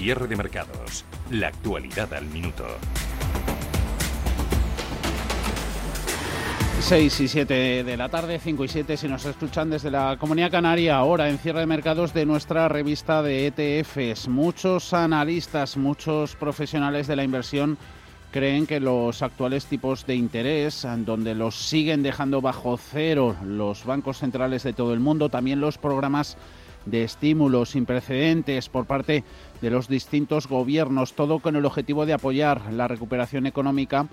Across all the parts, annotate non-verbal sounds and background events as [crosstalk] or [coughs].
Cierre de mercados. La actualidad al minuto. 6 y 7 de la tarde, 5 y 7 si nos escuchan desde la Comunidad Canaria, ahora en cierre de mercados de nuestra revista de ETFs. Muchos analistas, muchos profesionales de la inversión creen que los actuales tipos de interés, donde los siguen dejando bajo cero los bancos centrales de todo el mundo, también los programas de estímulos sin precedentes por parte de los distintos gobiernos, todo con el objetivo de apoyar la recuperación económica,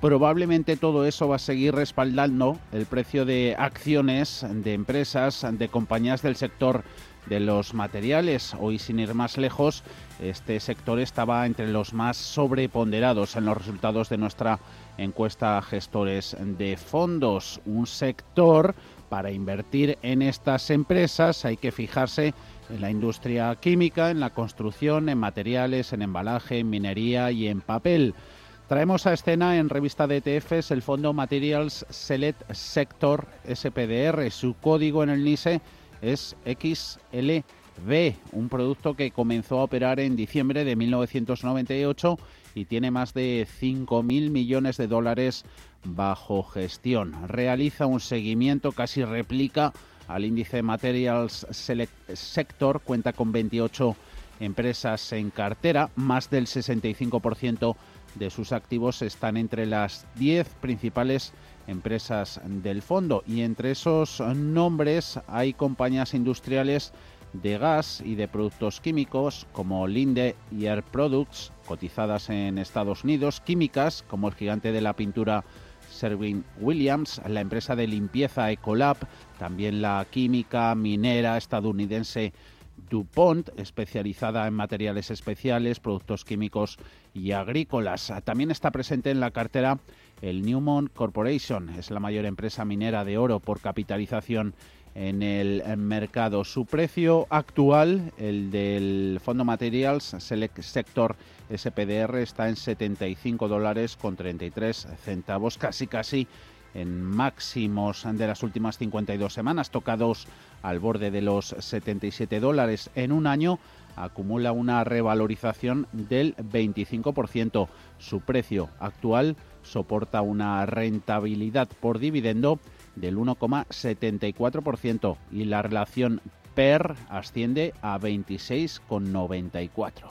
probablemente todo eso va a seguir respaldando el precio de acciones de empresas, de compañías del sector de los materiales. Hoy, sin ir más lejos, este sector estaba entre los más sobreponderados en los resultados de nuestra encuesta gestores de fondos. Un sector para invertir en estas empresas hay que fijarse en la industria química, en la construcción, en materiales, en embalaje, en minería y en papel. Traemos a escena en revista de ETFs el fondo Materials Select Sector SPDR. Su código en el NISE es XLB, un producto que comenzó a operar en diciembre de 1998 y tiene más de 5.000 millones de dólares bajo gestión. Realiza un seguimiento, casi replica al índice Materials Sector, cuenta con 28 empresas en cartera, más del 65% de sus activos están entre las 10 principales empresas del fondo y entre esos nombres hay compañías industriales de gas y de productos químicos como Linde y Air Products, cotizadas en Estados Unidos, químicas como el gigante de la pintura Servin Williams, la empresa de limpieza Ecolab, también la química minera estadounidense DuPont, especializada en materiales especiales, productos químicos y agrícolas. También está presente en la cartera el Newmont Corporation, es la mayor empresa minera de oro por capitalización en el mercado. Su precio actual, el del Fondo Materials Select Sector SPDR, está en 75 dólares con 33 centavos, casi casi en máximos de las últimas 52 semanas, tocados al borde de los 77 dólares en un año, acumula una revalorización del 25%. Su precio actual soporta una rentabilidad por dividendo del 1,74% y la relación PER asciende a 26,94.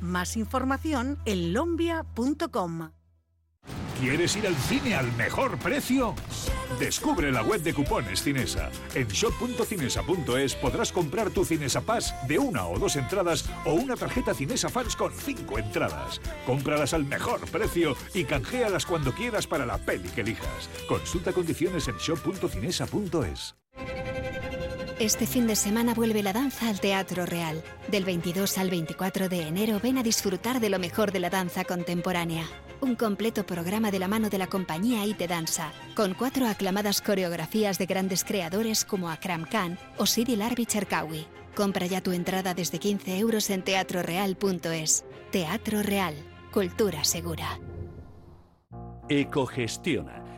Más información en lombia.com. ¿Quieres ir al cine al mejor precio? Descubre la web de cupones Cinesa. En shop.cinesa.es podrás comprar tu Cinesa Pass de una o dos entradas o una tarjeta Cinesa Fans con cinco entradas. Cómpralas al mejor precio y canjealas cuando quieras para la peli que elijas. Consulta condiciones en shop.cinesa.es. Este fin de semana vuelve la danza al Teatro Real. Del 22 al 24 de enero ven a disfrutar de lo mejor de la danza contemporánea. Un completo programa de la mano de la compañía IT Danza, con cuatro aclamadas coreografías de grandes creadores como Akram Khan o Sidi Larbi Cherkawi. Compra ya tu entrada desde 15 euros en teatroreal.es. Teatro Real, cultura segura. Ecogestiona,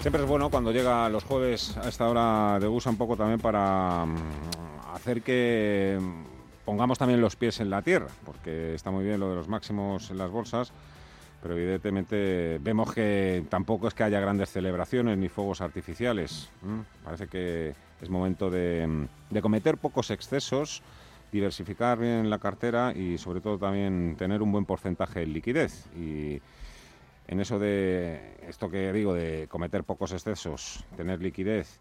Siempre es bueno cuando llega los jueves a esta hora de USA un poco también para mm, hacer que mm, pongamos también los pies en la tierra, porque está muy bien lo de los máximos en las bolsas, pero evidentemente vemos que tampoco es que haya grandes celebraciones ni fuegos artificiales. Parece que es momento de, mm, de cometer pocos excesos, diversificar bien la cartera y sobre todo también tener un buen porcentaje de liquidez. Y en eso de esto que digo de cometer pocos excesos, tener liquidez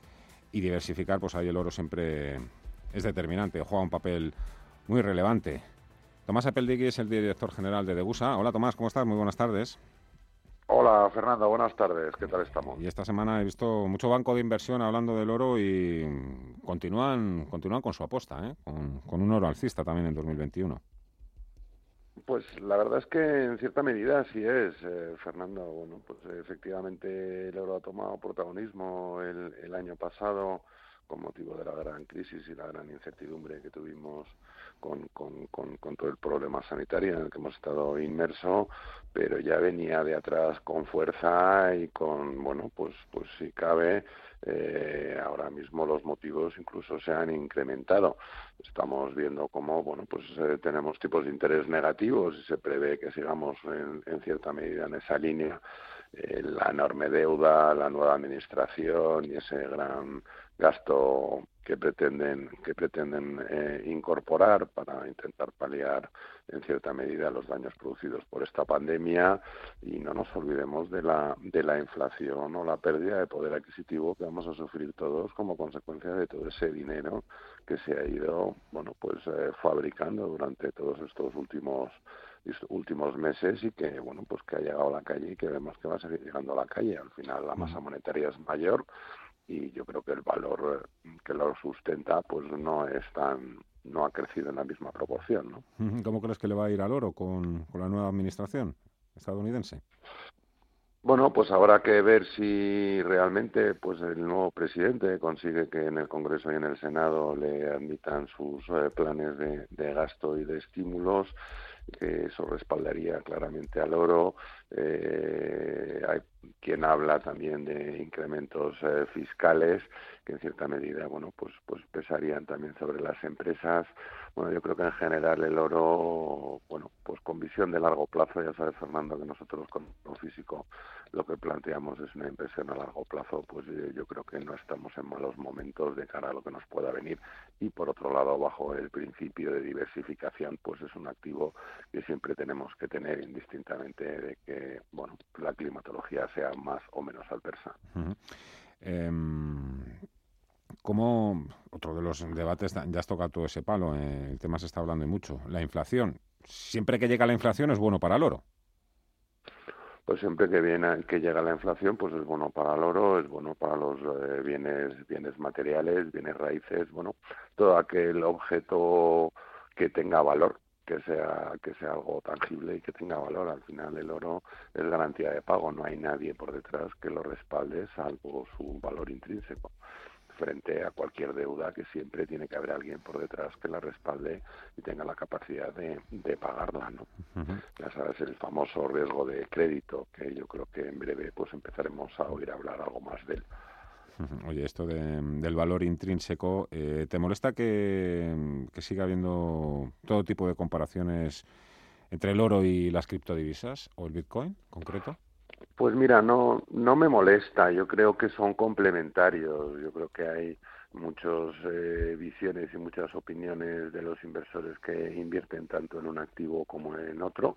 y diversificar, pues ahí el oro siempre es determinante, juega un papel muy relevante. Tomás Apeldigui es el director general de Degusa. Hola Tomás, ¿cómo estás? Muy buenas tardes. Hola Fernando, buenas tardes, ¿qué tal estamos? Y esta semana he visto mucho banco de inversión hablando del oro y continúan, continúan con su aposta, ¿eh? con, con un oro alcista también en 2021. Pues la verdad es que en cierta medida sí es, eh, Fernando. Bueno, pues efectivamente el euro ha tomado protagonismo el, el año pasado con motivo de la gran crisis y la gran incertidumbre que tuvimos con, con, con, todo el problema sanitario en el que hemos estado inmersos, pero ya venía de atrás con fuerza y con, bueno, pues, pues si cabe, eh, ahora mismo los motivos incluso se han incrementado. Estamos viendo cómo, bueno, pues eh, tenemos tipos de interés negativos y se prevé que sigamos en, en cierta medida en esa línea. Eh, la enorme deuda, la nueva administración y ese gran gasto que pretenden que pretenden eh, incorporar para intentar paliar en cierta medida los daños producidos por esta pandemia. Y no nos olvidemos de la de la inflación o la pérdida de poder adquisitivo que vamos a sufrir todos como consecuencia de todo ese dinero que se ha ido bueno pues eh, fabricando durante todos estos últimos últimos meses y que bueno pues que ha llegado a la calle y que vemos que va a seguir llegando a la calle. Al final la masa monetaria es mayor y yo creo que el valor eh, que lo sustenta pues no es tan no ha crecido en la misma proporción ¿no? [laughs] ¿Cómo crees que le va a ir al oro con, con la nueva administración estadounidense? Bueno, pues habrá que ver si realmente pues el nuevo presidente consigue que en el Congreso y en el Senado le admitan sus eh, planes de, de gasto y de estímulos que eso respaldaría claramente al oro. Eh, hay quien habla también de incrementos eh, fiscales que en cierta medida, bueno, pues pues pesarían también sobre las empresas. Bueno, yo creo que en general el oro, bueno, pues con visión de largo plazo, ya sabe Fernando que nosotros con lo físico lo que planteamos es una inversión a largo plazo, pues eh, yo creo que no estamos en malos momentos de cara a lo que nos pueda venir. Y por otro lado, bajo el principio de diversificación, pues es un activo que siempre tenemos que tener indistintamente de que, bueno, la climatología sea más o menos adversa. Em, como otro de los debates, ya has tocado todo ese palo, eh, el tema se está hablando mucho, la inflación. Siempre que llega la inflación es bueno para el oro pues siempre que viene que llega la inflación pues es bueno para el oro es bueno para los eh, bienes bienes materiales bienes raíces bueno todo aquel objeto que tenga valor que sea que sea algo tangible y que tenga valor al final el oro es garantía de pago no hay nadie por detrás que lo respalde salvo su valor intrínseco frente a cualquier deuda que siempre tiene que haber alguien por detrás que la respalde y tenga la capacidad de, de pagarla, ¿no? Ya sabes, el famoso riesgo de crédito, que yo creo que en breve pues empezaremos a oír hablar algo más de él. [laughs] Oye, esto del valor intrínseco, eh, ¿te molesta que, que siga habiendo todo tipo de comparaciones entre el oro y las criptodivisas o el Bitcoin concreto? Pues mira, no, no me molesta, yo creo que son complementarios, yo creo que hay muchas eh, visiones y muchas opiniones de los inversores que invierten tanto en un activo como en otro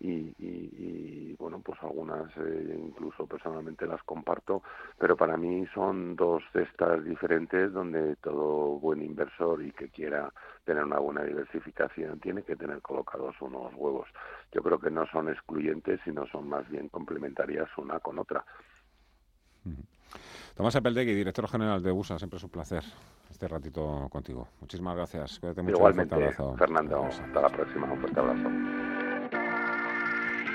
y, y, bueno, pues algunas eh, incluso personalmente las comparto, pero para mí son dos cestas diferentes donde todo buen inversor y que quiera tener una buena diversificación tiene que tener colocados unos huevos. Yo creo que no son excluyentes, sino son más bien complementarias una con otra. Tomás Apeldegui, director general de USA, siempre es un placer este ratito contigo. Muchísimas gracias. Cuídate mucho. Igualmente, Fernando. Hasta la próxima. Un fuerte abrazo.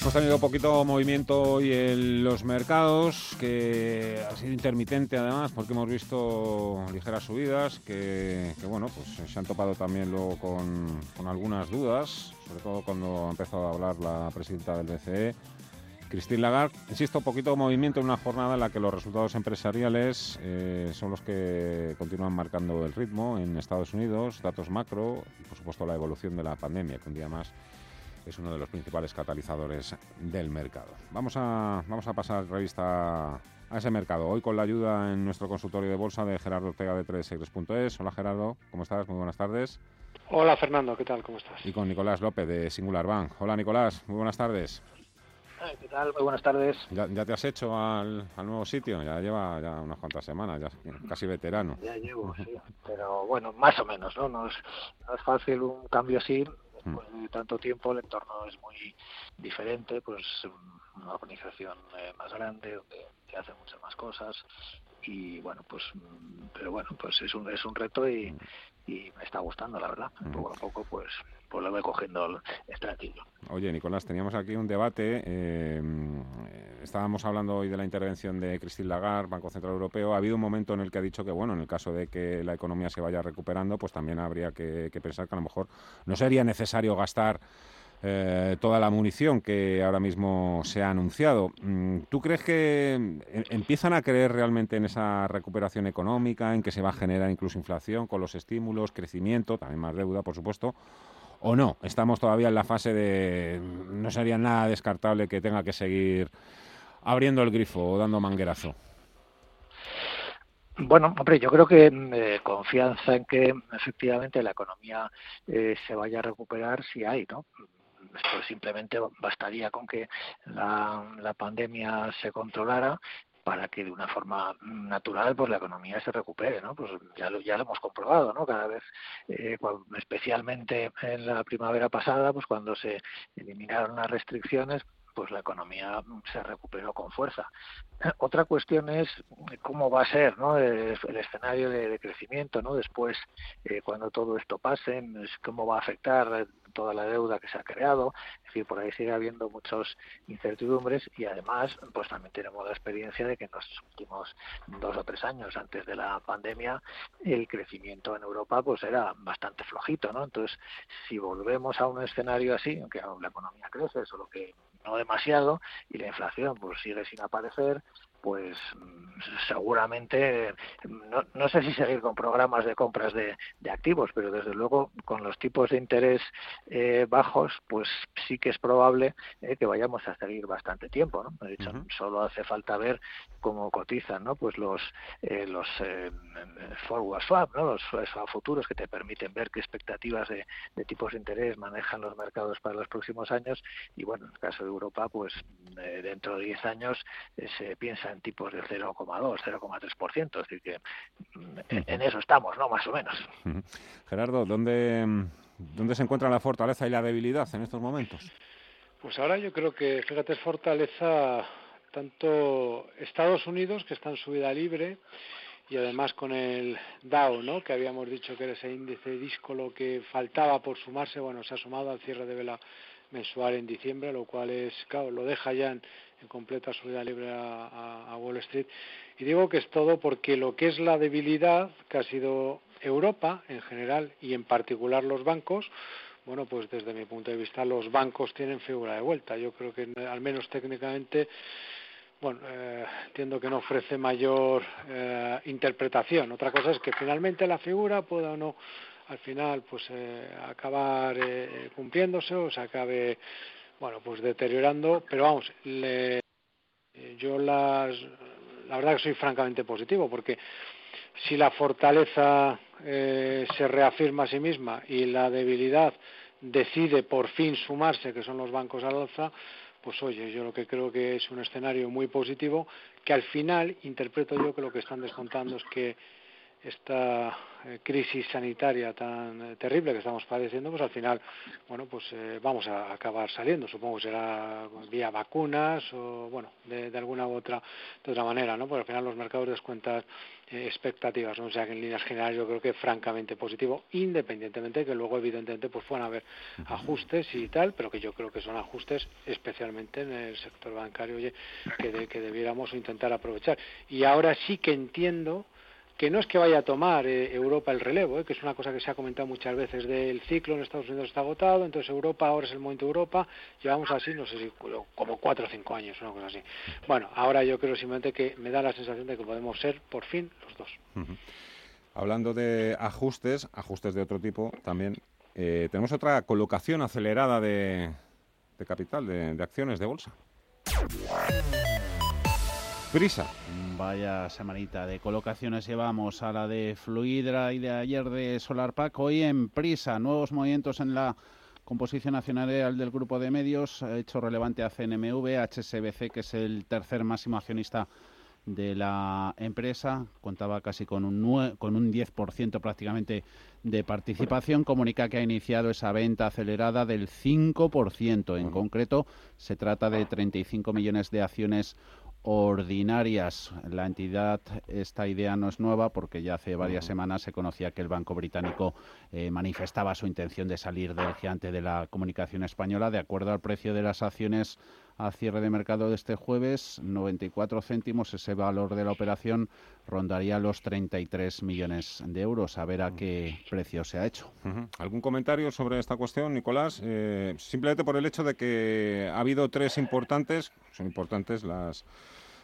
Hemos tenido poquito movimiento hoy en los mercados, que ha sido intermitente además, porque hemos visto ligeras subidas, que, bueno, pues se han topado también luego con, algunas dudas, sobre todo cuando ha empezado a hablar la presidenta del BCE, Christine Lagarde. Insisto, poquito movimiento en una jornada en la que los resultados empresariales eh, son los que continúan marcando el ritmo en Estados Unidos, datos macro y por supuesto la evolución de la pandemia, que un día más es uno de los principales catalizadores del mercado. Vamos a, vamos a pasar revista a ese mercado. Hoy con la ayuda en nuestro consultorio de bolsa de Gerardo Ortega de 3 Hola Gerardo, ¿cómo estás? Muy buenas tardes. Hola Fernando, ¿qué tal? ¿Cómo estás? Y con Nicolás López de Singular Bank. Hola Nicolás, muy buenas tardes. ¿Qué tal? Muy buenas tardes. ¿Ya, te has hecho al, nuevo sitio? Ya lleva ya unas cuantas semanas, ya casi veterano. Ya llevo, sí. Pero bueno, más o menos, ¿no? No es, no es fácil un cambio así, después de tanto tiempo el entorno es muy diferente, pues una organización eh, más grande donde se hacen muchas más cosas y bueno, pues pero bueno, pues es un es un reto y, y me está gustando, la verdad. Poco a poco, pues, pues voy cogiendo este Oye, Nicolás, teníamos aquí un debate. Eh, estábamos hablando hoy de la intervención de Christine Lagarde, Banco Central Europeo. Ha habido un momento en el que ha dicho que, bueno, en el caso de que la economía se vaya recuperando, pues también habría que, pensar que a lo mejor no sería necesario gastar eh, toda la munición que ahora mismo se ha anunciado. Mm, ¿Tú crees que em, empiezan a creer realmente en esa recuperación económica, en que se va a generar incluso inflación con los estímulos, crecimiento, también más deuda, por supuesto? ¿O no? Estamos todavía en la fase de no sería nada descartable que tenga que seguir abriendo el grifo o dando manguerazo. Bueno, hombre, yo creo que mm, eh, confianza en que efectivamente la economía eh, se vaya a recuperar si hay, ¿no? Simplemente bastaría con que la, la pandemia se controlara para que de una forma natural pues la economía se recupere no pues ya lo ya lo hemos comprobado no cada vez eh, especialmente en la primavera pasada pues cuando se eliminaron las restricciones pues la economía se recuperó con fuerza. [clears throat] Otra cuestión es cómo va a ser ¿no? el, escenario de, crecimiento ¿no? después, eh, cuando todo esto pase, cómo va a afectar toda la deuda que se ha creado, es decir, por ahí sigue habiendo muchas incertidumbres y además pues también tenemos la experiencia de que en los últimos dos o tres años antes de la pandemia el crecimiento en Europa pues era bastante flojito, ¿no? Entonces, si volvemos a un escenario así, aunque la economía crece, solo que no demasiado y la inflación pues sigue sin aparecer pues seguramente no, no, sé si seguir con programas de compras de, de, activos, pero desde luego con los tipos de interés eh, bajos, pues sí que es probable eh, que vayamos a seguir bastante tiempo. ¿no? De hecho, solo hace falta ver cómo cotizan ¿no? pues los eh, los forward swap, ¿no? los swap futuros que te permiten ver qué expectativas de, de, tipos de interés manejan los mercados para los próximos años. Y bueno, en el caso de Europa, pues eh, dentro de 10 años eh, se piensa en tipos de 0,2, 0,3%, es decir que mm, en, eso estamos, ¿no? Más o menos. Gerardo, ¿dónde, ¿dónde se encuentra la fortaleza y la debilidad en estos momentos? Pues ahora yo creo que, fíjate, es fortaleza tanto Estados Unidos, que está en subida libre, y además con el Dow, ¿no? que habíamos dicho que era ese índice díscolo que faltaba por sumarse, bueno, se ha sumado al cierre de vela mensual en diciembre, lo cual es, claro, lo deja ya en, completa subida libre a, Wall Street. Y digo que es todo porque lo que es la debilidad, que ha sido Europa en general y en particular los bancos, bueno, pues desde mi punto de vista los bancos tienen figura de vuelta. Yo creo que al menos técnicamente bueno, eh, entiendo que no ofrece mayor eh, interpretación. Otra cosa es que finalmente la figura pueda o no al final pues eh, acabar eh, cumpliéndose o se acabe bueno pues deteriorando pero vamos le, yo las la verdad que soy francamente positivo porque si la fortaleza se reafirma a sí misma y la debilidad decide por fin sumarse que son los bancos al alza pues oye, yo lo que creo que es un escenario muy positivo, que al final interpreto yo que lo que están descontando es que esta eh, crisis sanitaria tan eh, terrible que estamos padeciendo, pues al final, bueno, pues eh, vamos a acabar saliendo. Supongo que será vía vacunas o, bueno, de, alguna u otra, de otra manera, ¿no? Porque al final los mercados descuentan expectativas, ¿no? O sea que en líneas generales yo creo que francamente positivo, independientemente de que luego evidentemente pues puedan haber ajustes y tal, pero que yo creo que son ajustes especialmente en el sector bancario, oye, que, que debiéramos intentar aprovechar. Y ahora sí que entiendo que no es que vaya a tomar eh, Europa el relevo, eh, que es una cosa que se ha comentado muchas veces del ciclo en Estados Unidos está agotado, entonces Europa ahora es el momento de Europa, llevamos así, no sé si como cuatro o cinco años, una cosa así. Bueno, ahora yo creo simplemente que me da la sensación de que podemos ser por fin los dos. Hablando de ajustes, ajustes de otro tipo también, eh, tenemos otra colocación acelerada de, capital, de, de acciones de bolsa. Prisa. Vaya semanita de colocaciones llevamos a la de Fluidra y de ayer de SolarPack. Hoy en Prisa, nuevos movimientos en la composición nacional del grupo de medios. Hecho relevante a CNMV, HSBC, que es el tercer máximo accionista de la empresa, contaba casi con un, con un 10% prácticamente de participación, comunica que ha iniciado esa venta acelerada del 5%. En concreto, se trata de 35 millones de acciones ordinarias. La entidad, esta idea no es nueva porque ya hace varias semanas se conocía que el Banco Británico eh, manifestaba su intención de salir del gigante de la comunicación española. De acuerdo al precio de las acciones a cierre de mercado de este jueves, 94 céntimos, ese valor de la operación rondaría los 33 millones de euros. A ver a qué precio se ha hecho. ¿Algún comentario sobre esta cuestión, Nicolás? Eh, simplemente por el hecho de que ha habido tres importantes, son importantes las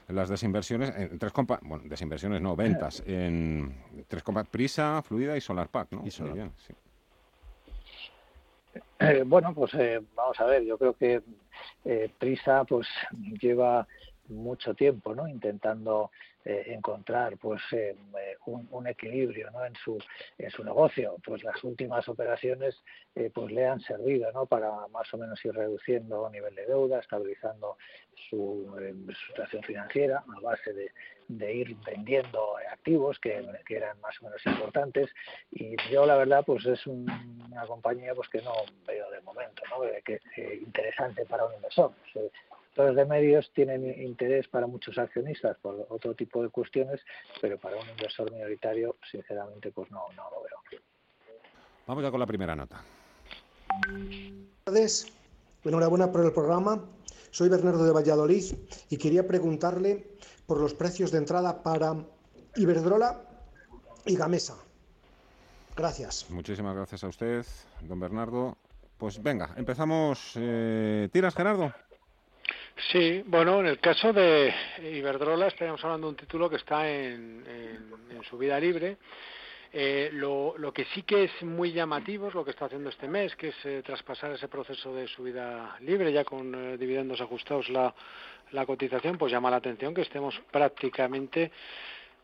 las desinversiones, en tres compas, bueno, desinversiones no, ventas, en tres compas, Prisa, Fluida y SolarPack, ¿no? Y Bien, sí. Eh, bueno, pues eh, vamos a ver, yo creo que eh, Prisa pues lleva mucho tiempo no intentando encontrar pues eh, un, equilibrio ¿no? en su en su negocio pues las últimas operaciones pues le han servido no para más o menos ir reduciendo nivel de deuda estabilizando su, situación financiera a base de, de ir vendiendo activos que, que, eran más o menos importantes. Y yo la verdad pues es una compañía pues que no veo de momento no que, interesante para un inversor los de medios tienen interés para muchos accionistas por otro tipo de cuestiones, pero para un inversor minoritario, sinceramente, pues no, no lo veo. Vamos ya con la primera nota. Buenas tardes, enhorabuena por el programa. Soy Bernardo de Valladolid y quería preguntarle por los precios de entrada para Iberdrola y Gamesa. Gracias. Muchísimas gracias a usted, don Bernardo. Pues venga, empezamos. Eh, ¿Tiras, Gerardo? Sí, bueno, en el caso de Iberdrola estaríamos hablando de un título que está en, en, libre. Eh, lo, lo, que sí que es muy llamativo es lo que está haciendo este mes, que es eh, traspasar ese proceso de subida libre, ya con eh, dividendos ajustados la, la cotización, pues llama la atención que estemos prácticamente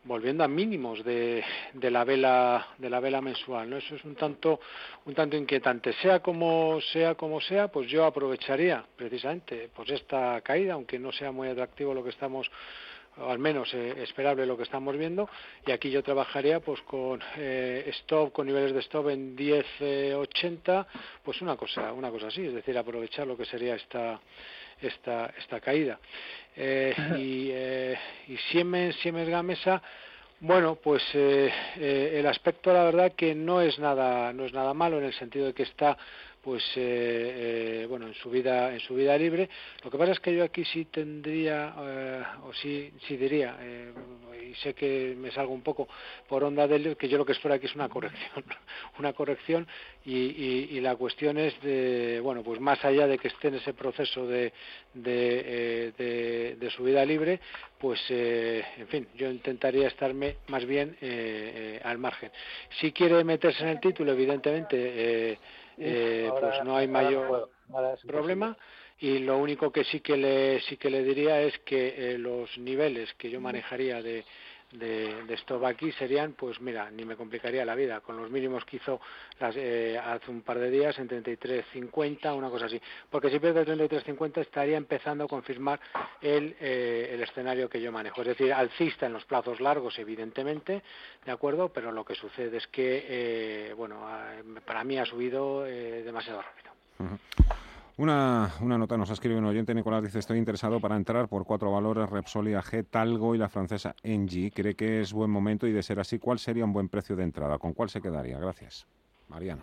volviendo a mínimos de, de, la vela de la vela mensual no eso es un tanto un tanto inquietante. Sea como sea como sea pues yo aprovecharía precisamente pues esta caída aunque no sea muy atractivo lo que estamos o al menos eh, esperable lo que estamos viendo. Y aquí yo trabajaría pues con eh, stop con niveles de stop en 10.80 pues una cosa una cosa así es decir aprovechar lo que sería esta esta esta caída. Eh, y, eh, y Siemens Siemens Gamesa bueno, pues eh, eh, el aspecto, la verdad, que no es nada, no es nada malo en el sentido de que está pues eh, eh, bueno en su vida en su vida libre. Lo que pasa es que yo aquí sí tendría eh, o sí sí diría eh, y sé que me salgo un poco por onda del que yo lo que espero aquí es una corrección [laughs] una corrección y, y, y la cuestión es de bueno pues más allá de que esté en ese proceso de de, eh, de, de su vida libre pues eh, en fin yo intentaría estarme más bien al margen. Si quiere meterse en el título evidentemente eh, pues no hay mayor problema. y lo único que sí que le sí que le diría es que eh, los niveles que yo manejaría de de, de aquí serían, pues mira, ni me complicaría la vida, con los mínimos que hizo las, eh, hace un par de días en 33.50, una cosa así. Porque si pierde 33.50 estaría empezando a confirmar el, eh, el escenario que yo manejo. Es decir, alcista en los plazos largos, evidentemente, ¿de acuerdo? Pero lo que sucede es que, eh, bueno, para mí ha subido eh, demasiado rápido. Una, una, nota nos ha escrito un oyente, Nicolás, dice, estoy interesado para entrar por cuatro valores, Repsol, IAG, Talgo y la francesa Engie. ¿Cree que es buen momento y de ser así, cuál sería un buen precio de entrada? ¿Con cuál se quedaría? Gracias. Mariano.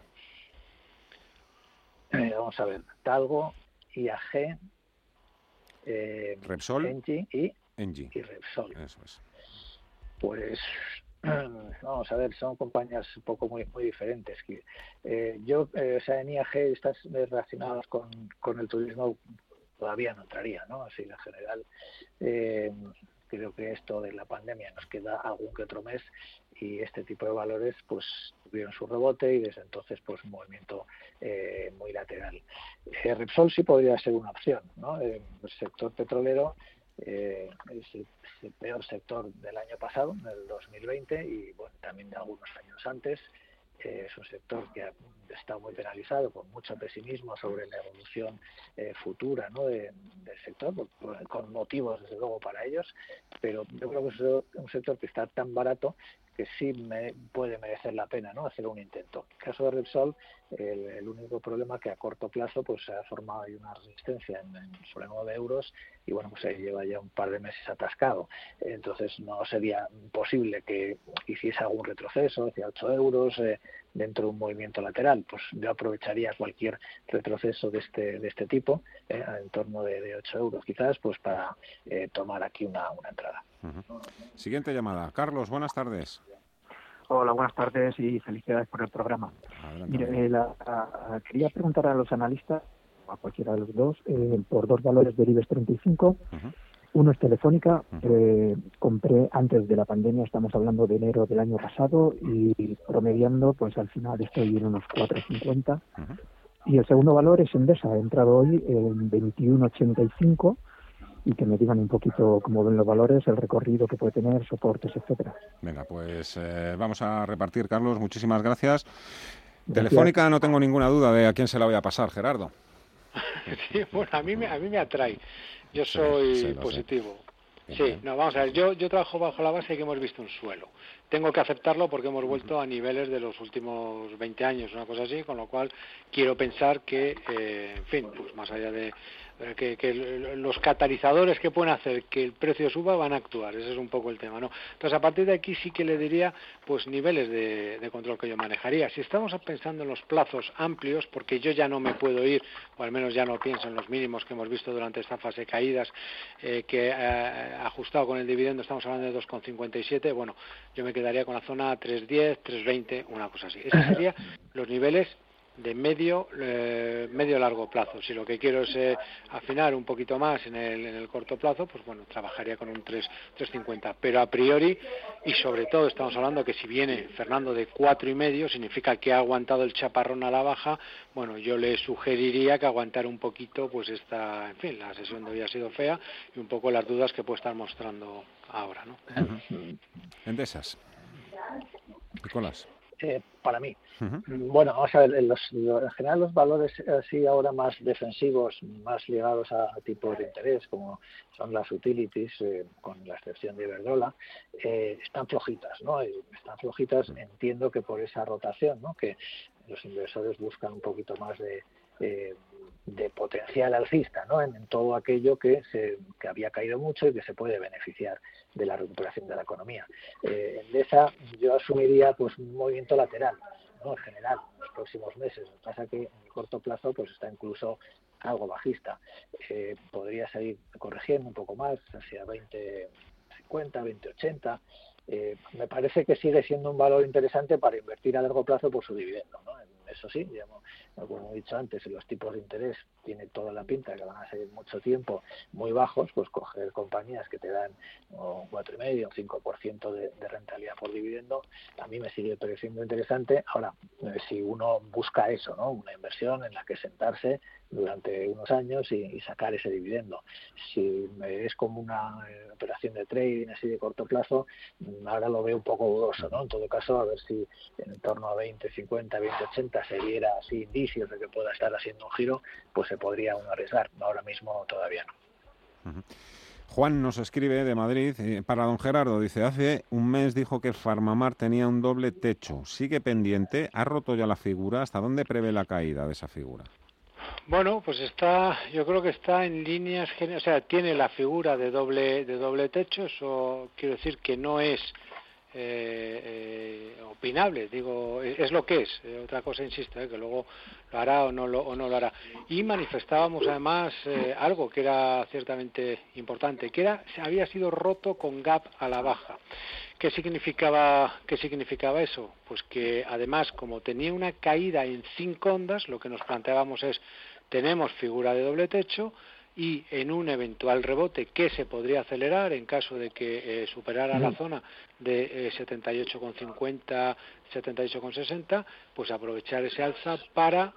Eh, vamos a ver, Talgo, IAG, eh, Repsol Engie y, Engie. y Repsol. Eso es. Pues [clears throat] vamos a ver, son compañías un poco muy muy diferentes. Eh, yo, eh, o sea, en IAG estas relacionadas con, con el turismo todavía no entraría, ¿no? Así en general, eh, creo que esto de la pandemia nos queda algún que otro mes y este tipo de valores pues tuvieron su rebote y desde entonces pues un movimiento eh, muy lateral. Eh, Repsol sí podría ser una opción, ¿no? el sector petrolero eh, es el, peor sector del año pasado, del 2020, y bueno, también de algunos años antes. Eh, es un sector que ha estado muy penalizado, con mucho pesimismo sobre la evolución eh, futura ¿no? de, del sector, con motivos desde luego para ellos, pero yo creo que es un sector que está tan barato que sí me puede merecer la pena no hacer un intento. En el caso de Repsol, el, el, único problema que a corto plazo pues se ha formado ahí una resistencia en, en, sobre 9 euros y bueno, pues se lleva ya un par de meses atascado. Entonces no sería posible que hiciese algún retroceso hacia 8 euros eh, dentro de un movimiento lateral. Pues yo aprovecharía cualquier retroceso de este, de este tipo, eh, en torno de, de 8 euros quizás, pues para eh, tomar aquí una, una entrada. Siguiente llamada. Carlos, buenas tardes. Hola, buenas tardes y felicidades por el programa. Mire, eh, la, la, quería preguntar a los analistas, a cualquiera de los dos, eh, por dos valores del IBEX 35. Uh -huh. Uno es Telefónica, uh -huh. eh, compré antes de la pandemia, estamos hablando de enero del año pasado, y promediando, pues al final estoy en unos 4,50. Uh -huh. Y el segundo valor es Endesa, he entrado hoy en 21,85 y que me digan un poquito cómo ven los valores, el recorrido que puede tener, soportes, etcétera. Venga, pues eh, vamos a repartir, Carlos. Muchísimas gracias. gracias. Telefónica, no tengo ninguna duda de a quién se la voy a pasar, Gerardo. [laughs] sí, bueno, a mí me, a mí me atrae. Yo soy sí, sí, positivo. Sí, no, vamos a ver, yo, yo trabajo bajo la base de que hemos visto un suelo. Tengo que aceptarlo porque hemos vuelto a niveles de los últimos 20 años, una cosa así, con lo cual quiero pensar que, eh, en fin, pues más allá de, que, que, los catalizadores que pueden hacer que el precio suba van a actuar, ese es un poco el tema, ¿no? Entonces a partir de aquí sí que le diría pues niveles de, de, control que yo manejaría. Si estamos pensando en los plazos amplios, porque yo ya no me puedo ir, o al menos ya no pienso en los mínimos que hemos visto durante esta fase de caídas, eh, que eh, ajustado con el dividendo estamos hablando de 2,57, bueno, yo me quedaría con la zona 3,10, 3,20, una cosa así. Esos serían [laughs] los niveles de medio eh, medio largo plazo. Si lo que quiero es eh, afinar un poquito más en el, en el corto plazo, pues bueno, trabajaría con un 3, 3.50. Pero a priori, y sobre todo estamos hablando que si viene Fernando de cuatro y medio, significa que ha aguantado el chaparrón a la baja, bueno, yo le sugeriría que aguantara un poquito, pues esta, en fin, la sesión de hoy ha sido fea y un poco las dudas que puede estar mostrando ahora, ¿no? Endesas. Nicolás. Eh, para mí. Bueno, vamos a ver, en, los, en general los valores así ahora más defensivos, más ligados a, tipos de interés, como son las utilities, eh, con la excepción de Iberdrola, eh, están flojitas, ¿no? Están flojitas, entiendo que por esa rotación, ¿no? Que los inversores buscan un poquito más de de potencial alcista ¿no? en, todo aquello que, se, que había caído mucho y que se puede beneficiar de la recuperación de la economía. Eh, en esa yo asumiría pues un movimiento lateral, ¿no? en general, en los próximos meses. Lo que pasa que en el corto plazo pues está incluso algo bajista. Eh, podría seguir corrigiendo un poco más hacia 2050, 2080. Eh, me parece que sigue siendo un valor interesante para invertir a largo plazo por su dividendo. ¿no? Eso sí, digamos, como he dicho antes, los tipos de interés tiene toda la pinta que van a seguir mucho tiempo muy bajos, pues coger compañías que te dan un 4,5 o 5% de, de rentabilidad por dividendo, a mí me sigue pareciendo interesante. Ahora, eh, si uno busca eso, ¿no? una inversión en la que sentarse durante unos años y, sacar ese dividendo. Si es como una eh, operación de trading así de corto plazo, mm, ahora lo veo un poco dudoso, ¿no? En todo caso, a ver si en torno a 20, 50, 20, 80 se viera así indicios de que pueda estar haciendo un giro, pues se podría uno arriesgar. Ahora mismo todavía no. Juan nos escribe de Madrid, eh, para don Gerardo, dice, hace un mes dijo que Farmamar tenía un doble techo, sigue pendiente, ha roto ya la figura, ¿hasta dónde prevé la caída de esa figura? Bueno, pues está, yo creo que está en líneas, o sea, tiene la figura de doble de doble techo, eso quiero decir que no es eh, eh, opinable, digo, es, lo que es. Eh, otra cosa, insisto, que luego lo hará o no lo, o no lo hará. Y manifestábamos además algo que era ciertamente importante, que era había sido roto con gap a la baja. ¿Qué significaba, ¿Qué significaba eso? Pues que además, como tenía una caída en cinco ondas, lo que nos planteábamos es tenemos figura de doble techo y en un eventual rebote que se podría acelerar en caso de que eh, superara la zona de eh, 78,50, 78,60, pues aprovechar ese alza para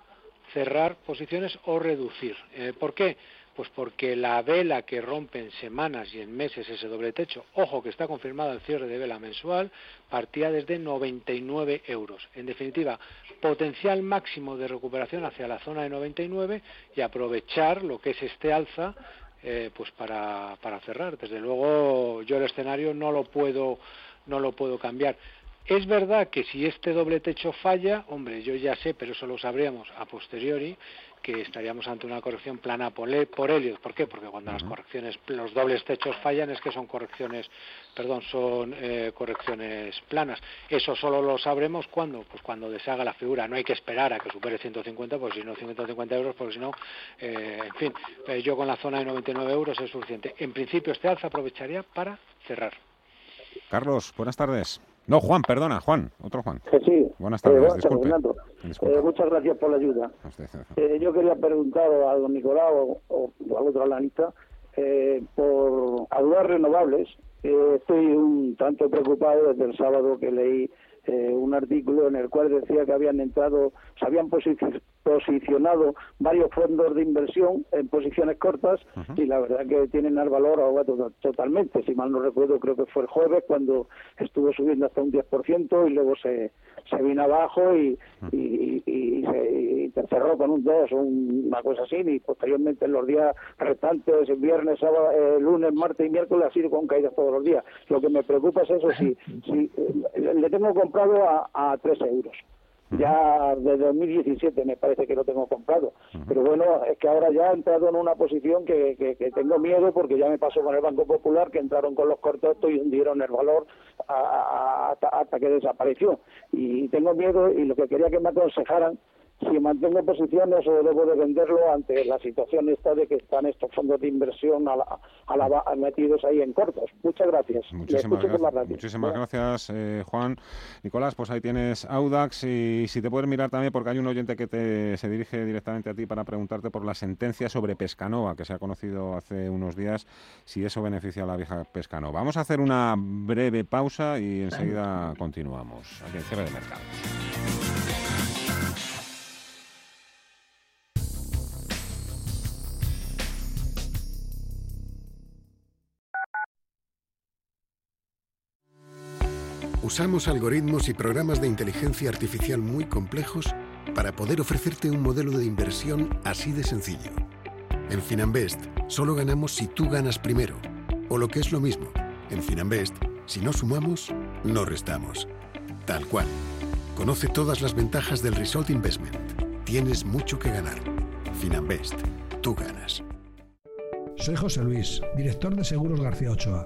cerrar posiciones o reducir. Eh, ¿Por qué? Pues porque la vela que rompe en semanas y en meses ese doble techo, ojo que está confirmado el cierre de vela mensual, partía desde 99 euros. En definitiva, potencial máximo de recuperación hacia la zona de 99 y aprovechar lo que es este alza eh, pues para, para cerrar. Desde luego yo el escenario no lo puedo no lo puedo cambiar. Es verdad que si este doble techo falla, hombre, yo ya sé, pero eso lo sabríamos a posteriori, que estaríamos ante una corrección plana por, por Elliot. ¿Por qué? Porque cuando las correcciones, los dobles techos fallan es que son correcciones, perdón, son eh, correcciones planas. Eso solo lo sabremos cuando, pues cuando deshaga la figura. No hay que esperar a que supere 150, pues si no 150 euros, porque si no, eh, en fin, eh, yo con la zona de 99 euros es suficiente. En principio este alza aprovecharía para cerrar. Carlos, buenas tardes. No, Juan, perdona, Juan, otro Juan. Sí, Buenas tardes, eh, disculpe. Eh, muchas gracias por la ayuda. Eh, yo quería preguntar a don Nicolau o, al otro analista por aguas renovables. estoy un tanto preocupado desde el sábado que leí un artículo en el cual decía que habían entrado, se habían posicionado varios fondos de inversión en posiciones cortas y la verdad que tienen al valor ahora totalmente. Si mal no recuerdo, creo que fue el jueves cuando estuvo subiendo hasta un 10% y luego se, se vino abajo y, y, y, se, cerró con un 2 o una cosa así y posteriormente en los días restantes, viernes, sábado, eh, lunes, martes y miércoles ha sido con caídas todos los días. Lo que me preocupa es eso, si, si eh, le tengo comprado a, a 3 euros ya desde 2017 me parece que lo tengo comprado. Pero bueno, es que ahora ya he entrado en una posición que, que, tengo miedo porque ya me pasó con el Banco Popular que entraron con los cortos y hundieron el valor hasta, hasta que desapareció. Y tengo miedo y lo que quería que me aconsejaran si mantengo posiciones o debo de venderlo ante la situación esta de que están estos fondos de inversión a la, a la, metidos ahí en cortos. Muchas gracias. Muchísimas, gracias, muchísimas gracias, eh, Juan. Nicolás, pues ahí tienes Audax y si te puedes mirar también, porque hay un oyente que te, se dirige directamente a ti para preguntarte por la sentencia sobre Pescanova, que se ha conocido hace unos días, si eso beneficia a la vieja Pescanova. Vamos a hacer una breve pausa y enseguida continuamos aquí en Cierre de Mercados. Usamos algoritmos y programas de inteligencia artificial muy complejos para poder ofrecerte un modelo de inversión así de sencillo. En Finanbest solo ganamos si tú ganas primero. O lo que es lo mismo, en Finanbest, si no sumamos, no restamos. Tal cual. Conoce todas las ventajas del Result Investment. Tienes mucho que ganar. Finanbest. Tú ganas. Soy José Luis, director de Seguros García Ochoa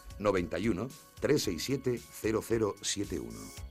91 367 0071.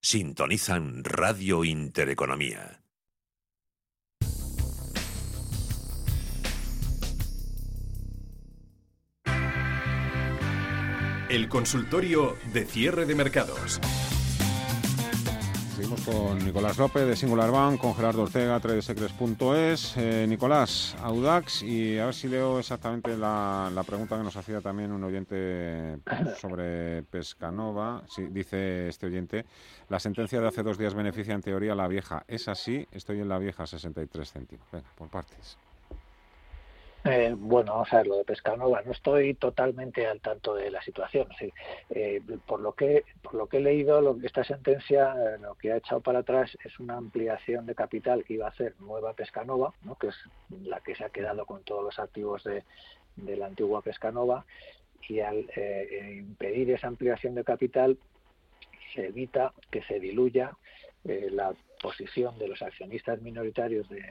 Sintonizan Radio Intereconomía. El consultorio de cierre de mercados. Seguimos con Nicolás López de Singular Bank, con Gerardo Ortega, tradesecrets.es. Eh, Nicolás, Audax, y a ver si leo exactamente la, pregunta que nos hacía también un oyente [coughs] sobre Pescanova. Sí, dice este oyente, la sentencia de hace dos días beneficia en teoría a la vieja. ¿Es así? Estoy en la vieja 63 céntimos. Venga, por partes. Eh, bueno, vamos a ver, lo de Pescanova, no estoy totalmente al tanto de la situación. Eh, por, lo que, por lo que he leído, lo, esta sentencia eh, lo que ha echado para atrás es una ampliación de capital que iba a hacer nueva Pescanova, ¿no? que es la que se ha quedado con todos los activos de, de la antigua Pescanova, y al impedir esa ampliación de capital se evita que se diluya la posición de los accionistas minoritarios de,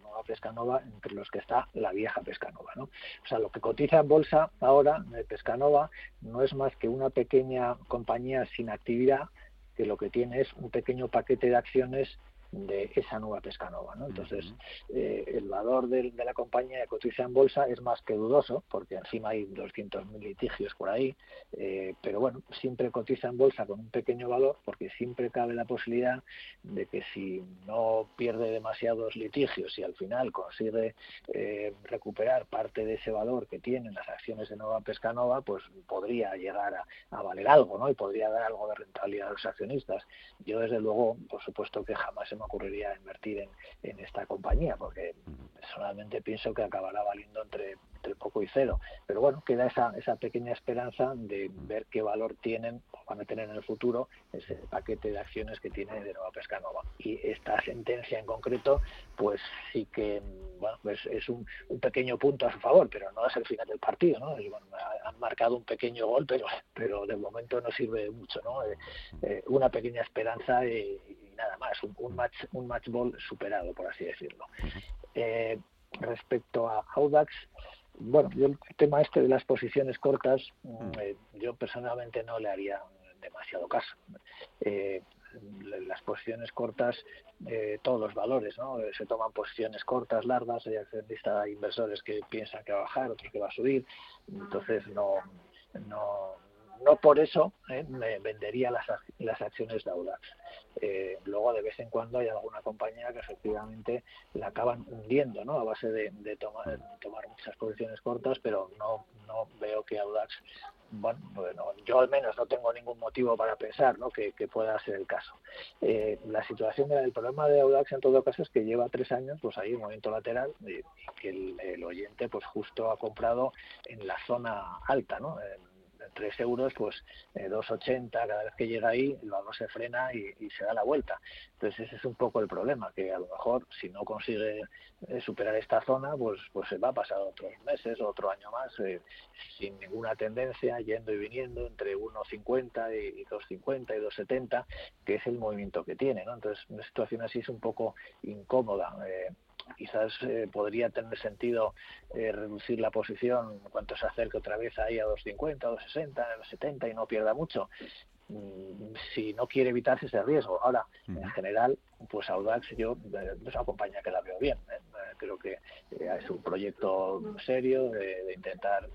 Nueva Pescanova entre los que está la vieja Pescanova. ¿no? O sea, lo que cotiza en bolsa ahora de Pescanova no es más que una pequeña compañía sin actividad que lo que tiene es un pequeño paquete de acciones de esa nueva Pescanova. ¿no? Entonces, eh, el valor de, la compañía que cotiza en bolsa es más que dudoso, porque encima hay 200.000 litigios por ahí, eh, pero bueno, siempre cotiza en bolsa con un pequeño valor, porque siempre cabe la posibilidad de que si no pierde demasiados litigios y al final consigue eh, recuperar parte de ese valor que tienen las acciones de Nueva Pescanova, pues podría llegar a, a valer algo, ¿no? Y podría dar algo de rentabilidad a los accionistas. Yo, desde luego, por supuesto que jamás me ocurriría invertir en, esta compañía, porque personalmente pienso que acabará valiendo entre, entre poco y cero. Pero bueno, queda esa, esa pequeña esperanza de ver qué valor tienen o van a tener en el futuro ese paquete de acciones que tiene de Nueva Pescanova. Y esta sentencia en concreto, pues sí que bueno, es un, pequeño punto a su favor, pero no es el final del partido, ¿no? Han marcado un pequeño gol, pero, pero de momento no sirve mucho, ¿no? Eh, eh, una pequeña esperanza y, nada más, un, match un match ball superado, por así decirlo. Eh, respecto a Audax, bueno, yo el tema este de las posiciones cortas, mm, eh, yo personalmente no le haría demasiado caso. Eh, las posiciones cortas, eh, todos los valores, ¿no? Se toman posiciones cortas, largas, hay accionistas, inversores que piensan que va a bajar, otros que va a subir, entonces no, no, no por eso ¿eh? me vendería las, las acciones de Audax. Eh, luego, de vez en cuando, hay alguna compañía que efectivamente la acaban hundiendo, ¿no? A base de, tomar, tomar muchas posiciones cortas, pero no, no veo que Audax, bueno, bueno, yo al menos no tengo ningún motivo para pensar ¿no? que, pueda ser el caso. Eh, la situación del problema de Audax en todo caso es que lleva tres años, pues ahí un movimiento lateral y, que el, el, oyente, pues justo ha comprado en la zona alta, ¿no? 3 euros, pues 2,80, eh, cada vez que llega ahí el valor se frena y, se da la vuelta. Entonces ese es un poco el problema, que a lo mejor si no consigue eh, superar esta zona, pues, pues se va a pasar otros meses, otro año más, eh, sin ninguna tendencia, yendo y viniendo entre 1,50 y 2,50 y 2,70, que es el movimiento que tiene. ¿no? Entonces una situación así es un poco incómoda quizás eh, podría tener sentido eh, reducir la posición cuanto se acerque otra vez ahí a 250, 260, 270 y no pierda mucho. Mm, si no quiere evitarse ese riesgo. Ahora, en general, pues Audax yo eh, es una compañía que la veo bien. ¿eh? Eh, creo que es un proyecto serio de, intentar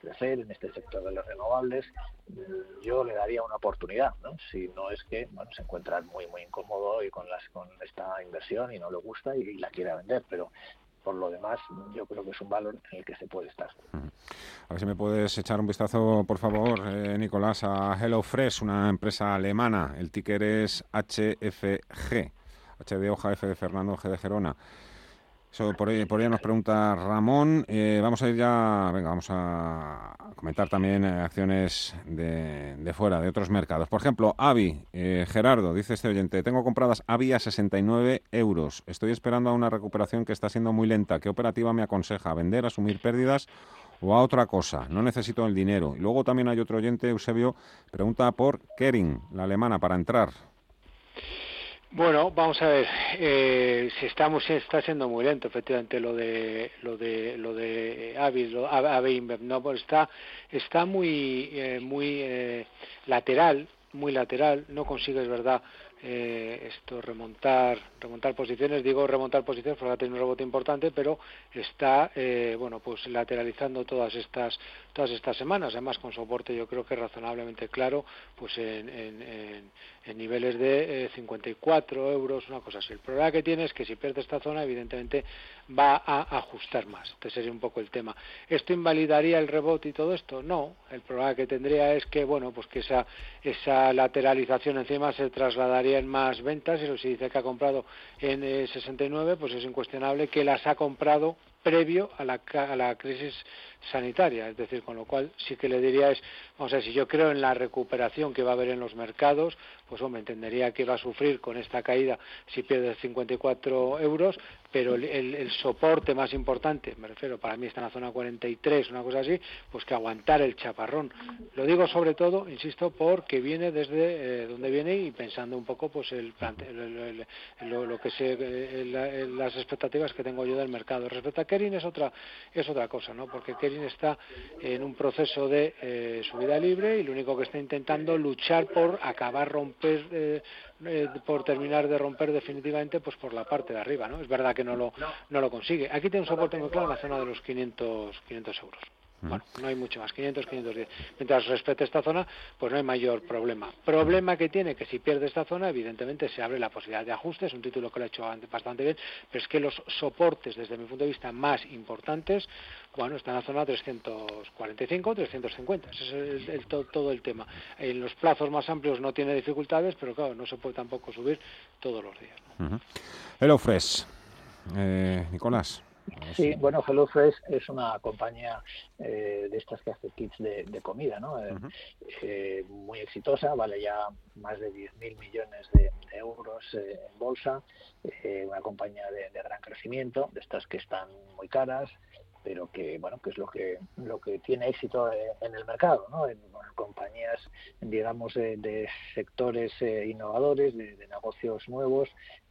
crecer en este sector de los renovables. Mm, yo le daría una oportunidad, ¿no? si no es que bueno, se encuentra muy muy incómodo y con las con esta inversión y no le gusta y, y la quiere vender, pero por lo demás, yo creo que es un valor en el que se puede estar. A ver si me puedes echar un vistazo, por favor, eh, Nicolás, a HelloFresh, una empresa alemana. El ticker es HFG. H de hoja, F de Fernando, G de Gerona por, ahí, nos pregunta Ramón. Eh, vamos a ir ya, venga, vamos a comentar también eh, acciones de, fuera, de otros mercados. Por ejemplo, Avi, eh, Gerardo, dice este oyente, tengo compradas Avi a 69 euros. Estoy esperando a una recuperación que está siendo muy lenta. ¿Qué operativa me aconseja? ¿Vender, asumir pérdidas o a otra cosa? No necesito el dinero. Y luego también hay otro oyente, Eusebio, pregunta por Kering, la alemana, para entrar. Bueno, vamos a ver. Eh, si estamos, está siendo muy lento, efectivamente, lo de lo de lo de Avis, lo, no, pues está está muy eh, muy eh, lateral, muy lateral. No consigue, es verdad, eh, esto remontar remontar posiciones digo remontar posiciones porque ha tenido un rebote importante pero está eh, bueno pues lateralizando todas estas todas estas semanas además con soporte yo creo que razonablemente claro pues en, en, niveles de eh, 54 euros una cosa así. El problema que tiene es que si pierde esta zona evidentemente va a ajustar más. Este sería un poco el tema. Esto invalidaría el rebote y todo esto no. El problema que tendría es que bueno pues que esa esa lateralización encima se trasladaría en más ventas y se dice que ha comprado en 69, eh, pues es incuestionable que las ha comprado previo a la, a la crisis sanitaria. Es decir, con lo cual sí que le diría es, vamos a ver, si yo creo en la recuperación que va a haber en los mercados, pues hombre, entendería que va a sufrir con esta caída si pierde 54 euros, pero el, soporte más importante, me refiero, para mí está en la zona 43, una cosa así, pues que aguantar el chaparrón. Lo digo sobre todo, insisto, porque viene desde eh, donde viene y pensando un poco pues el, lo, que se, eh, las expectativas que tengo yo del mercado. Respecto a Kerin es otra es otra cosa, ¿no? Porque Kerin está en un proceso de eh, subida libre y lo único que está intentando luchar por acabar eh, eh, por terminar de romper definitivamente pues por la parte de arriba, ¿no? Es verdad que no lo no lo consigue. Aquí tiene un soporte muy claro en la zona de los 500 500 euros. Bueno, no hay mucho más, 500, 510. Mientras respete esta zona, pues no hay mayor problema. Problema que tiene que si pierde esta zona, evidentemente se abre la posibilidad de ajuste, es un título que lo ha hecho bastante bien, pero es que los soportes, desde mi punto de vista, más importantes, bueno, están en la zona 345, 350. Ese es el, todo, el tema. En los plazos más amplios no tiene dificultades, pero claro, no se puede tampoco subir todos los días. Hello Fresh. Eh, Nicolás. Sí, bueno, HelloFresh es una compañía eh, de estas que hace kits de, comida, ¿no? Eh, eh, muy exitosa, vale ya más de 10.000 millones de, euros en bolsa, una compañía de, gran crecimiento, de estas que están muy caras, pero que bueno que es lo que lo que tiene éxito en el mercado no compañías, digamos, de, sectores innovadores, de, de negocios nuevos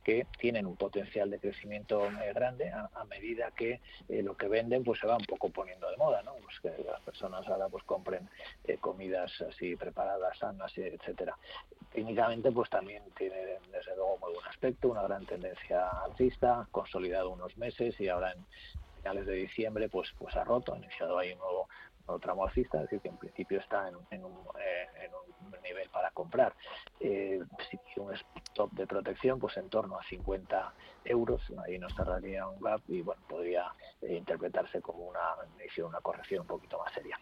que tienen un potencial de crecimiento eh, grande a, medida que eh, lo que venden pues se va un poco poniendo de moda, ¿no? Pues que las personas ahora pues compren eh, comidas así preparadas, sanas, etcétera. Técnicamente pues también tiene desde luego muy buen aspecto, una gran tendencia alcista, consolidado unos meses y ahora en finales de diciembre pues pues ha roto, ha iniciado ahí un nuevo tramo alcista, es decir, que en principio está en, un, en un nivel para comprar. Eh, si un stop de protección, pues en torno a 50 euros, ahí nos cerraría un gap y bueno, podría eh, interpretarse como una, una corrección un poquito más seria.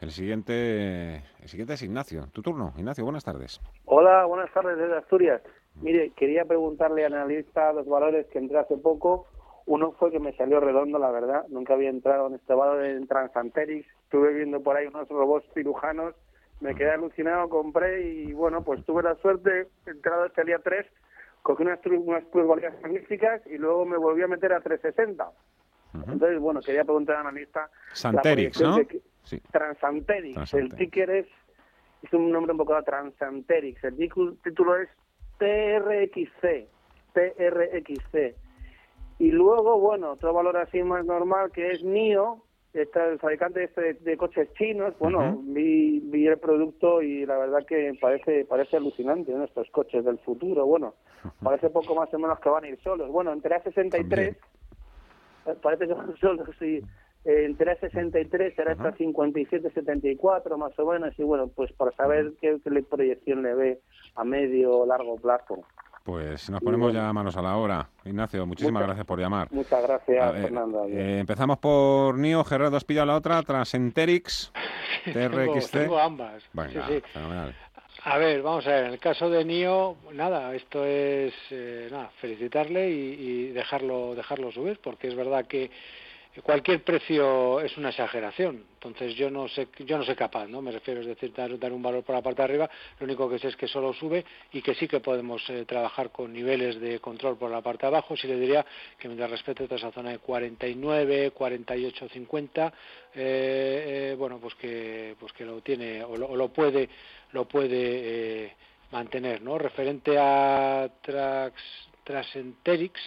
El siguiente, el siguiente es Ignacio. Tu turno. Ignacio, buenas tardes. Hola, buenas tardes desde Asturias. Mire, quería preguntarle al analista los valores que entré hace poco. Uno fue que me salió redondo, la verdad. Nunca había entrado en este valor en Transanterix. Estuve viendo por ahí unos robots cirujanos me quedé alucinado, compré y bueno, pues tuve la suerte, entrado este día 3, cogí unas, unas plusvalías magníficas y luego me volví a meter a 360. Entonces, bueno, quería preguntar al analista. Santerix, ¿no? sí. Transanterix. El ticker es, es un nombre un poco Transanterix. El título es TRXC. TRXC. Y luego, bueno, otro valor así más normal que es NIO, está el fabricante este de, coches chinos, bueno, vi, vi el producto y la verdad que parece parece alucinante, ¿no? Estos coches del futuro, bueno, parece poco más o menos que van a ir solos. Bueno, entre a 63, eh, parece que van [laughs] solos, sí. Eh, entre a 63 será hasta 57, 74 más o menos, y bueno, pues para saber qué, qué proyección le ve a medio o largo plazo. Pues nos ponemos ya manos a la obra. Ignacio, muchísimas gracias por llamar. Muchas gracias, Fernando. Eh, empezamos por Nio, Gerardo, ¿has pillado la otra? Transenterix, [laughs] TRXC. Tengo, ambas. fenomenal. A ver, vamos a ver, en el caso de NIO, nada, esto es, eh, nada, felicitarle y, y, dejarlo, dejarlo subir, porque es verdad que cualquier precio es una exageración. Entonces yo no sé, yo no sé capaz, ¿no? Me refiero, es decir, dar, un valor por la parte de arriba. Lo único que sé es que solo sube y que sí que podemos eh, trabajar con niveles de control por la parte de abajo. Sí le diría que mientras respete toda esa zona de 49, 48, 50, eh, eh, bueno, pues que, pues que lo tiene o lo, puede, lo puede eh, mantener, ¿no? Referente a Trax, Trasenterix,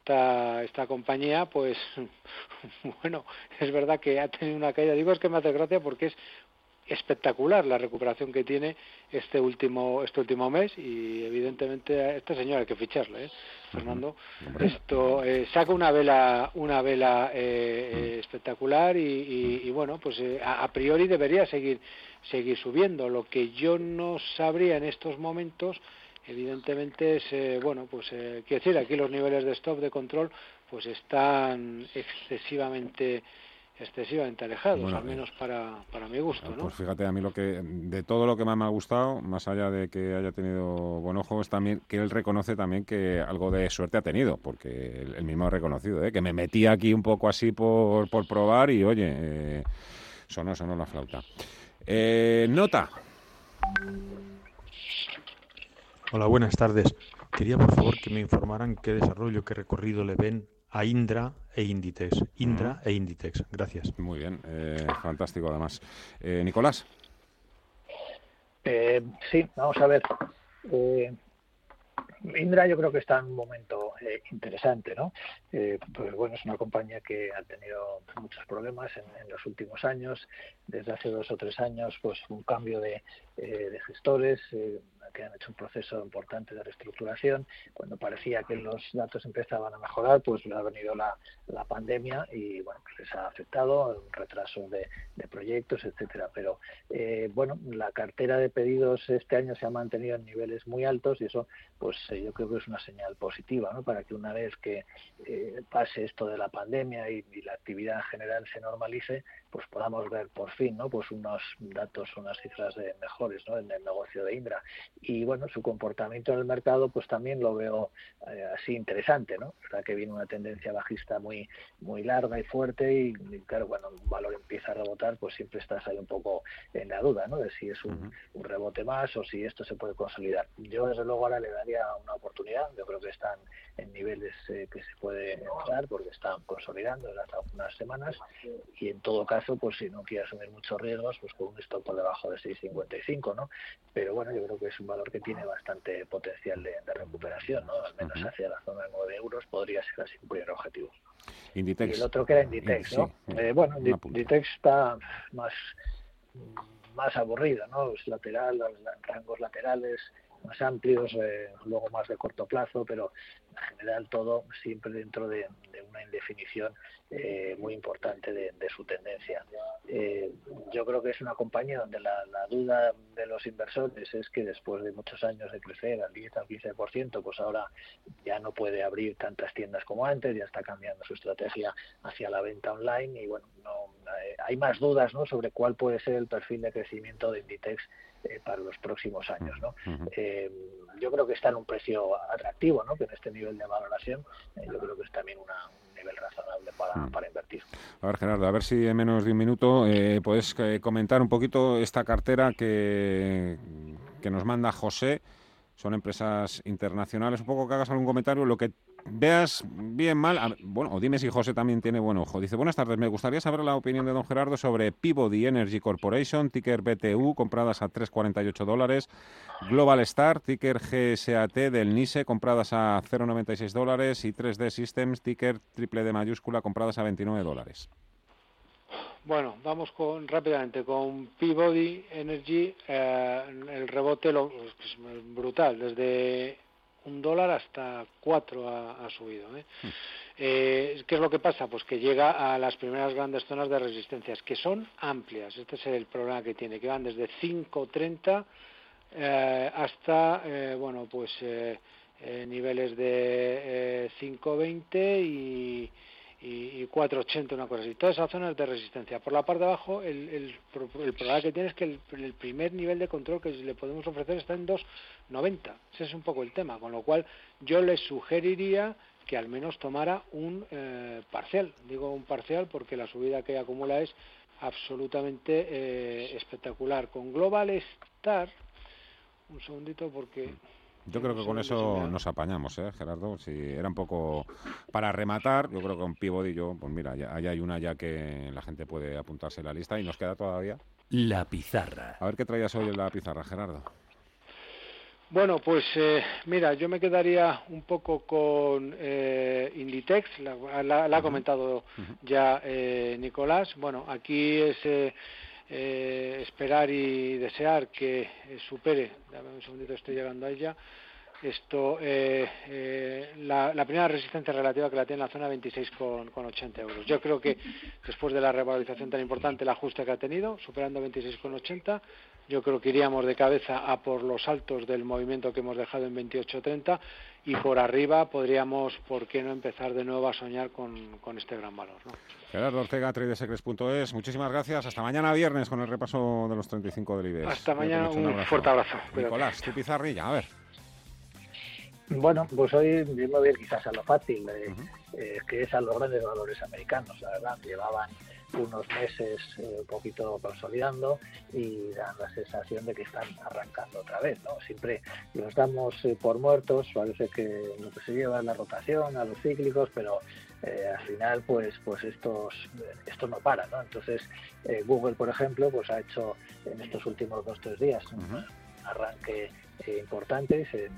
esta, esta compañía, pues [laughs] bueno, es verdad que ha tenido una caída. Digo es que me hace gracia porque es espectacular la recuperación que tiene este último este último mes y evidentemente a este señor hay que ficharle ¿eh? Fernando esto eh, saca una vela una vela eh, eh espectacular y, y, bueno pues eh, a, a, priori debería seguir seguir subiendo. Lo que yo no sabría en estos momentos evidentemente es, eh, bueno, pues eh, quiero decir, aquí los niveles de stop de control pues están excesivamente excesivamente alejados, al menos para, para mi gusto. ¿no? Pues fíjate, a mí lo que de todo lo que más me ha gustado, más allá de que haya tenido buen ojo, es también que él reconoce también que algo de suerte ha tenido, porque él, mismo ha reconocido, ¿eh? que me metí aquí un poco así por, por probar y oye, eh, sonó, sonó la flauta. Eh, nota. Hola, buenas tardes. Quería por favor que me informaran qué desarrollo, qué recorrido le ven a Indra e Inditex. Indra e Inditex. Gracias. Muy bien, eh, fantástico además. Eh, Nicolás. Eh, sí, vamos a ver. Indra yo creo que está en un momento eh, interesante, ¿no? Eh, pues bueno, es una compañía que ha tenido muchos problemas en, los últimos años. Desde hace dos o tres años, pues un cambio de, eh, de gestores que han hecho un proceso importante de reestructuración. Cuando parecía que los datos empezaban a mejorar, pues ha venido la, la pandemia y bueno, pues les ha afectado un retraso de, de proyectos, etcétera. Pero bueno, la cartera de pedidos este año se ha mantenido en niveles muy altos y eso, pues yo creo que es una señal positiva, ¿no? Para que una vez que eh, pase esto de la pandemia y, la actividad en general se normalice, pues podamos ver por fin, ¿no? Pues unos datos, unas cifras de mejores, ¿no? En el negocio de Indra y bueno, su comportamiento en el mercado, pues también lo veo eh, así interesante, ¿no? Verdad que viene una tendencia bajista muy muy larga y fuerte y, claro, cuando un valor empieza a rebotar, pues siempre estás ahí un poco en la duda, ¿no? De si es un, un rebote más o si esto se puede consolidar. Yo desde luego ahora le daría una oportunidad. Yo creo que están en niveles eh, que se puede entrar porque están consolidando desde hace unas semanas y en todo caso plazo, pues si no quiere asumir muchos riesgos, pues con un stop por debajo de 6,55, ¿no? Pero bueno, yo creo que es un valor que tiene bastante potencial de, recuperación, ¿no? Al menos hacia la zona de 9 euros podría ser así un primer objetivo. Inditex. Y el otro que era Inditex, ¿no? Eh, bueno, Inditex está más más aburrido, ¿no? Es lateral, los rangos laterales más amplios, eh, luego más de corto plazo, pero en general todo siempre dentro de, una indefinición eh, muy importante de, su tendencia. Eh, yo creo que es una compañía donde la, duda de los inversores es que después de muchos años de crecer al 10 al 15%, pues ahora ya no puede abrir tantas tiendas como antes, ya está cambiando su estrategia hacia la venta online y bueno, no, hay más dudas ¿no? sobre cuál puede ser el perfil de crecimiento de Inditex eh, para los próximos años. ¿no? Eh, yo creo que está en un precio atractivo, ¿no? que en este nivel de valoración eh, yo creo que es también un nivel razonable para, para, invertir. A ver, Gerardo, a ver si en menos de un minuto puedes comentar un poquito esta cartera que, que nos manda José. Son empresas internacionales. Un poco que hagas algún comentario. Lo que veas bien mal, bueno, o dime si José también tiene buen ojo. Dice, buenas tardes, me gustaría saber la opinión de don Gerardo sobre Peabody Energy Corporation, ticker BTU, compradas a 3,48 dólares, Global Star, ticker GSAT del NISE, compradas a 0,96 dólares, y 3D Systems, ticker triple D mayúscula, compradas a 29 dólares. Bueno, vamos con rápidamente con Peabody Energy, eh, el rebote lo, es brutal, desde un dólar hasta cuatro ha, subido. ¿eh? Hmm. ¿eh? ¿Qué es lo que pasa? Pues que llega a las primeras grandes zonas de resistencias, que son amplias. Este es el problema que tiene, que van desde 5.30 eh, hasta, eh, bueno, pues eh, niveles de 5.20 y y, 480, una cosa así. Todas esas zonas de resistencia. Por la parte de abajo, el, el, problema que tiene es que el, primer nivel de control que le podemos ofrecer está en 2,90. Ese es un poco el tema. Con lo cual, yo le sugeriría que al menos tomara un eh, parcial. Digo un parcial porque la subida que acumula es absolutamente eh, espectacular. Con Global Star, un segundito porque yo creo que con eso nos apañamos, ¿eh, Gerardo? Si era un poco para rematar, yo creo que con Peabody yo, pues mira, ya, hay una ya que la gente puede apuntarse en la lista y nos queda todavía. La pizarra. A ver qué traías hoy en la pizarra, Gerardo. Bueno, pues eh, mira, yo me quedaría un poco con eh, Inditex, la, ha comentado ya eh, Nicolás. Bueno, aquí es eh, esperar y desear que eh, supere, dame un segundito, estoy llegando a ella, esto, eh, eh, la, primera resistencia relativa que la tiene en la zona 26,80 con, euros. Yo creo que después de la revalorización tan importante, el ajuste que ha tenido, superando 26,80, yo creo que iríamos de cabeza a por los altos del movimiento que hemos dejado en 28,30 y por arriba podríamos, ¿por qué no empezar de nuevo a soñar con, con este gran valor? ¿no? Gerardo Ortega, tradesecrets.es. Muchísimas gracias. Hasta mañana viernes con el repaso de los 35 del IBEX. Hasta mañana, un, fuerte abrazo. Nicolás, tu pizarrilla, a ver. Bueno, pues hoy me voy quizás a lo fácil, eh, eh, que es a los grandes valores americanos, la verdad. Llevaban unos meses eh, un poquito consolidando y dan la sensación de que están arrancando otra vez, ¿no? Siempre los damos por muertos, parece que lo que se lleva es la rotación, a los cíclicos, pero al final pues pues estos esto no para no entonces Google por ejemplo pues ha hecho en estos últimos dos tres días un arranque importante se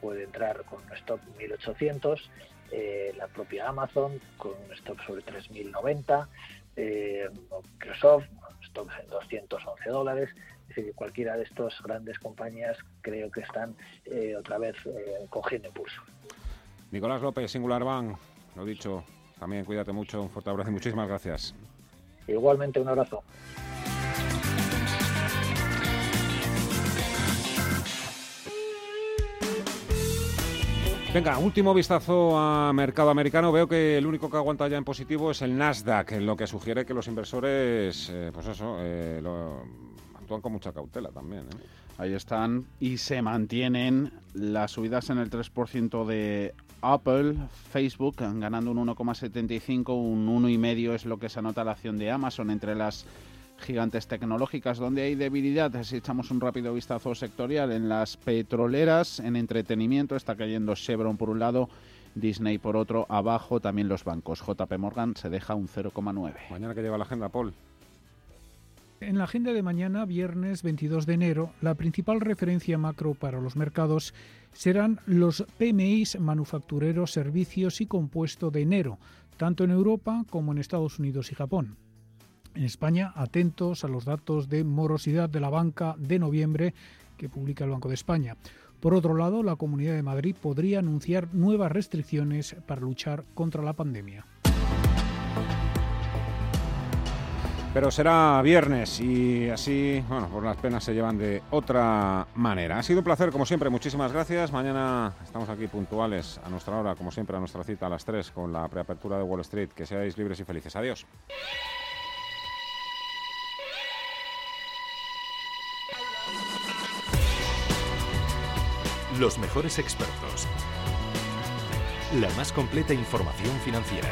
puede entrar con un stop 1800, eh, la propia Amazon con un stop sobre 3090, eh, Microsoft, stop en 211 dólares. Es decir, cualquiera de estas grandes compañías creo que están eh, otra vez eh, cogiendo impulso. Nicolás López, Singular Bank, lo dicho, también cuídate mucho, un fuerte abrazo y muchísimas gracias. Igualmente, un abrazo. Venga, último vistazo a mercado americano. Veo que el único que aguanta ya en positivo es el Nasdaq, lo que sugiere que los inversores, eh, pues eso, eh, actúan con mucha cautela también. ¿eh? Ahí están y se mantienen las subidas en el 3% de Apple, Facebook, ganando un 1,75, un 1,5 es lo que se anota la acción de Amazon entre las gigantes tecnológicas. donde hay debilidad? Si echamos un rápido vistazo sectorial, en las petroleras, en entretenimiento, está cayendo Chevron por un lado, Disney por otro, abajo también los bancos. JP Morgan se deja un 0,9. Mañana que lleva la agenda, Paul. En la agenda de mañana, viernes 22 de enero, la principal referencia macro para los mercados serán los PMIs manufactureros, servicios y compuesto de enero, tanto en Europa como en Estados Unidos y Japón. En España, atentos a los datos de morosidad de la banca de noviembre que publica el Banco de España. Por otro lado, la Comunidad de Madrid podría anunciar nuevas restricciones para luchar contra la pandemia. Pero será viernes y así, bueno, por las penas se llevan de otra manera. Ha sido un placer, como siempre, muchísimas gracias. Mañana estamos aquí puntuales a nuestra hora, como siempre, a nuestra cita a las 3 con la preapertura de Wall Street. Que seáis libres y felices. Adiós. Los mejores expertos. La más completa información financiera.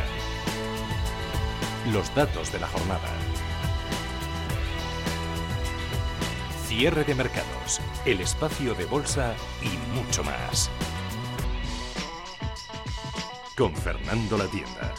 Los datos de la jornada. Cierre de mercados, el espacio de bolsa y mucho más. Con Fernando La Tienda.